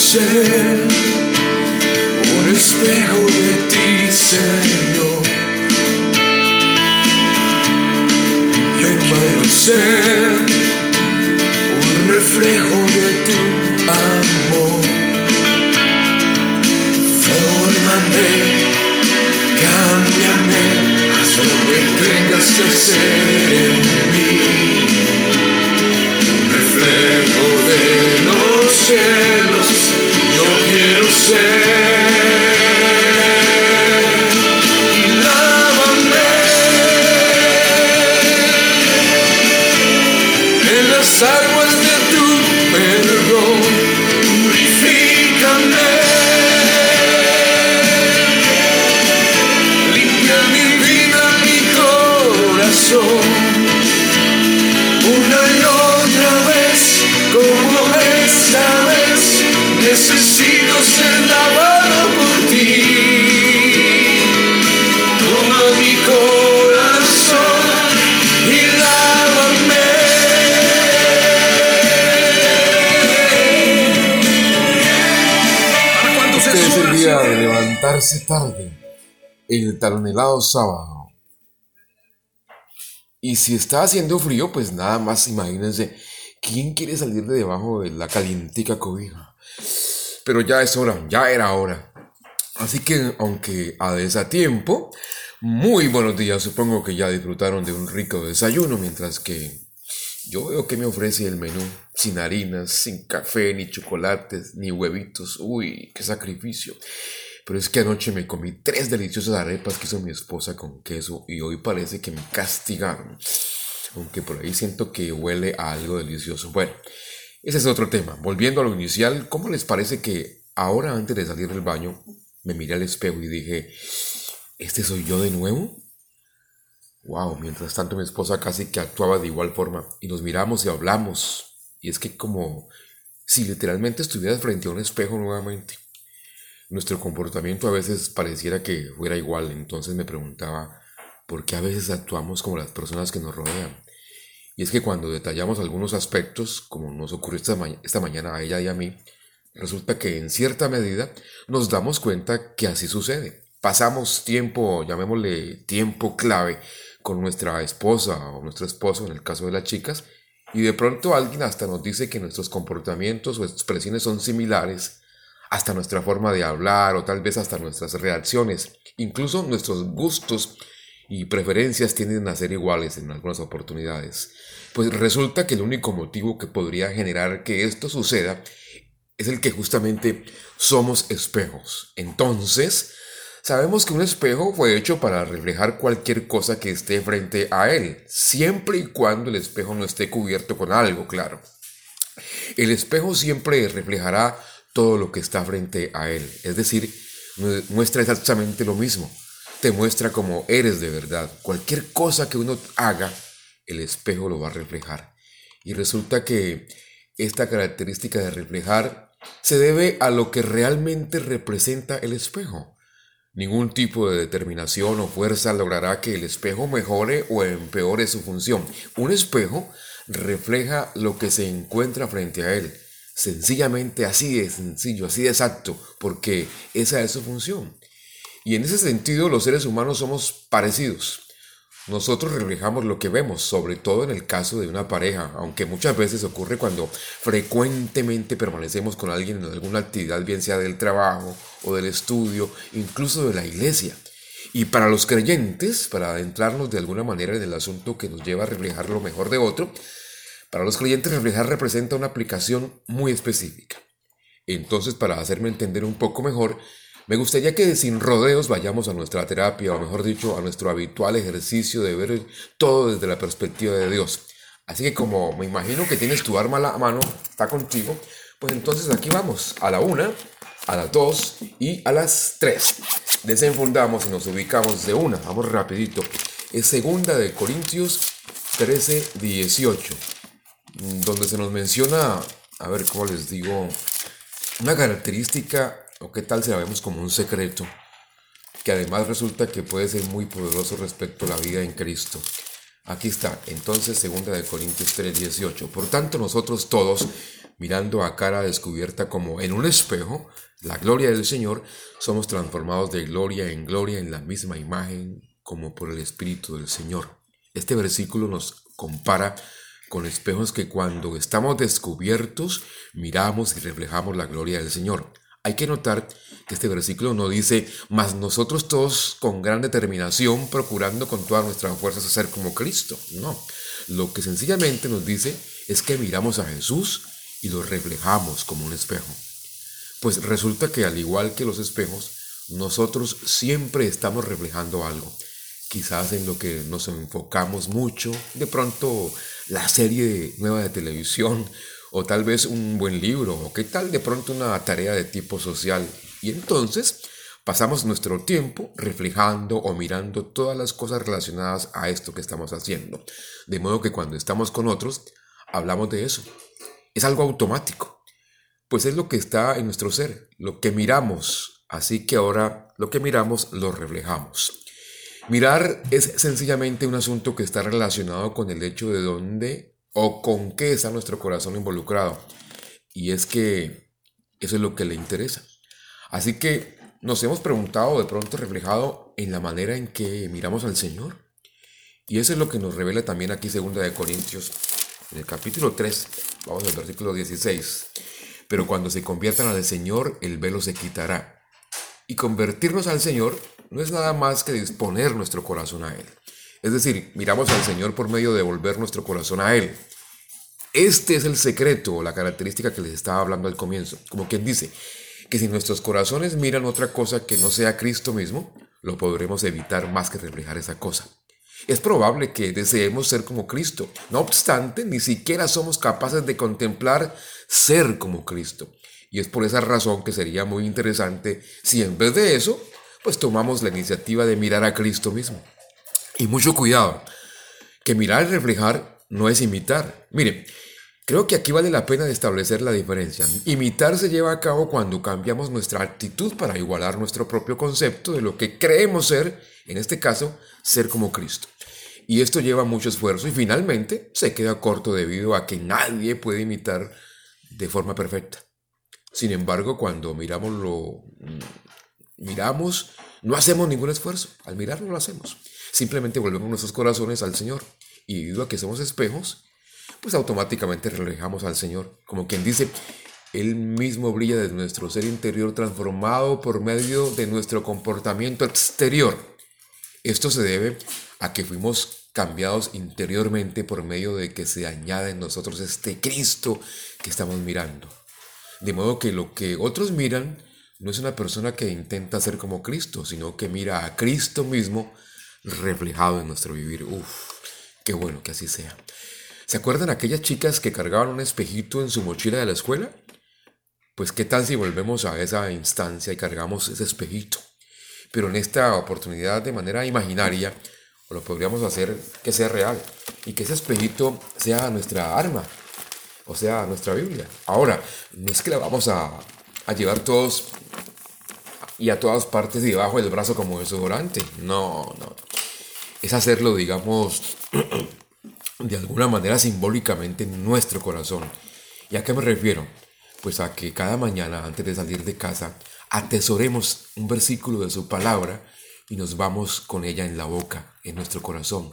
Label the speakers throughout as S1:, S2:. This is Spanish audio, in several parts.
S1: ser un espejo de ti, Señor. Yo quiero ser un reflejo de tu amor. Fórmame, cámbiame, haz lo que tengas que ser en mí. Una y otra vez, vez, necesito ser lavado por ti. Toma mi corazón y lávame.
S2: Este es el día de levantarse tarde, el talonelado sábado. Y si está haciendo frío, pues nada más imagínense, ¿quién quiere salir de debajo de la calientica cobija? Pero ya es hora, ya era hora. Así que, aunque a desatiempo, muy buenos días, supongo que ya disfrutaron de un rico desayuno, mientras que yo veo que me ofrece el menú, sin harinas, sin café, ni chocolates, ni huevitos. Uy, qué sacrificio. Pero es que anoche me comí tres deliciosas arepas que hizo mi esposa con queso y hoy parece que me castigaron. Aunque por ahí siento que huele a algo delicioso. Bueno, ese es otro tema. Volviendo a lo inicial, ¿cómo les parece que ahora antes de salir del baño me miré al espejo y dije, ¿este soy yo de nuevo? Wow, mientras tanto mi esposa casi que actuaba de igual forma y nos miramos y hablamos. Y es que como si literalmente estuvieras frente a un espejo nuevamente. Nuestro comportamiento a veces pareciera que fuera igual, entonces me preguntaba, ¿por qué a veces actuamos como las personas que nos rodean? Y es que cuando detallamos algunos aspectos, como nos ocurrió esta, esta mañana a ella y a mí, resulta que en cierta medida nos damos cuenta que así sucede. Pasamos tiempo, llamémosle tiempo clave, con nuestra esposa o nuestro esposo, en el caso de las chicas, y de pronto alguien hasta nos dice que nuestros comportamientos o expresiones son similares, hasta nuestra forma de hablar o tal vez hasta nuestras reacciones, incluso nuestros gustos y preferencias tienden a ser iguales en algunas oportunidades. Pues resulta que el único motivo que podría generar que esto suceda es el que justamente somos espejos. Entonces, sabemos que un espejo fue hecho para reflejar cualquier cosa que esté frente a él, siempre y cuando el espejo no esté cubierto con algo, claro. El espejo siempre reflejará todo lo que está frente a él, es decir, muestra exactamente lo mismo, te muestra como eres de verdad. Cualquier cosa que uno haga, el espejo lo va a reflejar. Y resulta que esta característica de reflejar se debe a lo que realmente representa el espejo. Ningún tipo de determinación o fuerza logrará que el espejo mejore o empeore su función. Un espejo refleja lo que se encuentra frente a él. Sencillamente así de sencillo, así de exacto, porque esa es su función. Y en ese sentido los seres humanos somos parecidos. Nosotros reflejamos lo que vemos, sobre todo en el caso de una pareja, aunque muchas veces ocurre cuando frecuentemente permanecemos con alguien en alguna actividad, bien sea del trabajo o del estudio, incluso de la iglesia. Y para los creyentes, para adentrarnos de alguna manera en el asunto que nos lleva a reflejar lo mejor de otro, para los creyentes reflejar representa una aplicación muy específica. Entonces, para hacerme entender un poco mejor, me gustaría que sin rodeos vayamos a nuestra terapia, o mejor dicho, a nuestro habitual ejercicio de ver todo desde la perspectiva de Dios. Así que como me imagino que tienes tu arma a la mano, está contigo, pues entonces aquí vamos, a la una, a las dos y a las tres. Desenfundamos y nos ubicamos de una, vamos rapidito. Es segunda de Corintios 13, 18, donde se nos menciona, a ver cómo les digo, una característica o qué tal si la vemos como un secreto, que además resulta que puede ser muy poderoso respecto a la vida en Cristo. Aquí está, entonces, segunda de Corintios 3:18. Por tanto, nosotros todos, mirando a cara descubierta como en un espejo la gloria del Señor, somos transformados de gloria en gloria en la misma imagen como por el Espíritu del Señor. Este versículo nos compara con espejos que cuando estamos descubiertos miramos y reflejamos la gloria del Señor. Hay que notar que este versículo no dice, mas nosotros todos con gran determinación procurando con todas nuestras fuerzas ser como Cristo. No, lo que sencillamente nos dice es que miramos a Jesús y lo reflejamos como un espejo. Pues resulta que al igual que los espejos, nosotros siempre estamos reflejando algo. Quizás en lo que nos enfocamos mucho, de pronto la serie nueva de televisión, o tal vez un buen libro, o qué tal de pronto una tarea de tipo social. Y entonces pasamos nuestro tiempo reflejando o mirando todas las cosas relacionadas a esto que estamos haciendo. De modo que cuando estamos con otros, hablamos de eso. Es algo automático, pues es lo que está en nuestro ser, lo que miramos. Así que ahora lo que miramos lo reflejamos. Mirar es sencillamente un asunto que está relacionado con el hecho de dónde o con qué está nuestro corazón involucrado. Y es que eso es lo que le interesa. Así que nos hemos preguntado de pronto reflejado en la manera en que miramos al Señor. Y eso es lo que nos revela también aquí segunda de Corintios, en el capítulo 3, vamos al versículo 16. Pero cuando se conviertan al Señor, el velo se quitará. Y convertirnos al Señor no es nada más que disponer nuestro corazón a Él. Es decir, miramos al Señor por medio de volver nuestro corazón a Él. Este es el secreto, la característica que les estaba hablando al comienzo. Como quien dice, que si nuestros corazones miran otra cosa que no sea Cristo mismo, lo podremos evitar más que reflejar esa cosa. Es probable que deseemos ser como Cristo. No obstante, ni siquiera somos capaces de contemplar ser como Cristo. Y es por esa razón que sería muy interesante si en vez de eso, pues tomamos la iniciativa de mirar a Cristo mismo. Y mucho cuidado, que mirar y reflejar no es imitar. Mire, creo que aquí vale la pena establecer la diferencia. Imitar se lleva a cabo cuando cambiamos nuestra actitud para igualar nuestro propio concepto de lo que creemos ser, en este caso, ser como Cristo. Y esto lleva mucho esfuerzo y finalmente se queda corto debido a que nadie puede imitar de forma perfecta. Sin embargo, cuando miramos lo miramos, no hacemos ningún esfuerzo. Al mirarlo lo hacemos. Simplemente volvemos nuestros corazones al Señor. Y debido a que somos espejos, pues automáticamente reflejamos al Señor. Como quien dice, Él mismo brilla de nuestro ser interior transformado por medio de nuestro comportamiento exterior. Esto se debe a que fuimos cambiados interiormente por medio de que se añade en nosotros este Cristo que estamos mirando. De modo que lo que otros miran no es una persona que intenta ser como Cristo, sino que mira a Cristo mismo reflejado en nuestro vivir. Uf, qué bueno que así sea. ¿Se acuerdan aquellas chicas que cargaban un espejito en su mochila de la escuela? Pues qué tal si volvemos a esa instancia y cargamos ese espejito. Pero en esta oportunidad de manera imaginaria, lo podríamos hacer que sea real y que ese espejito sea nuestra arma, o sea, nuestra Biblia. Ahora, no es que la vamos a, a llevar todos y a todas partes debajo del brazo como desodorante. No, no es hacerlo, digamos, de alguna manera simbólicamente en nuestro corazón. ¿Y a qué me refiero? Pues a que cada mañana antes de salir de casa atesoremos un versículo de su palabra y nos vamos con ella en la boca, en nuestro corazón.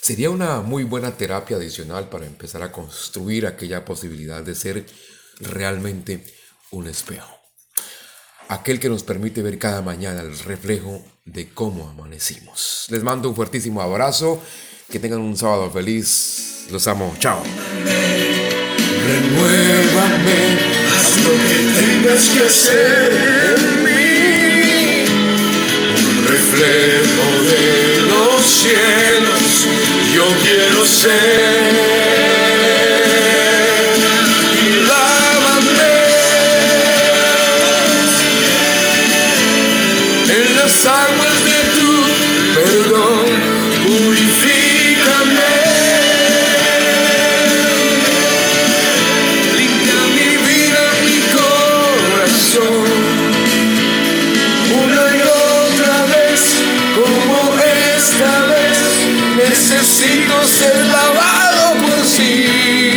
S2: Sería una muy buena terapia adicional para empezar a construir aquella posibilidad de ser realmente un espejo aquel que nos permite ver cada mañana el reflejo de cómo amanecimos. Les mando un fuertísimo abrazo, que tengan un sábado feliz, los amo, chao.
S1: Lo que tengas que. Un reflejo de los cielos, yo quiero ser.
S2: Las aguas de tu perdón, unificame, limpia mi vida, mi corazón. Una y otra vez, como esta vez, necesito ser lavado por sí.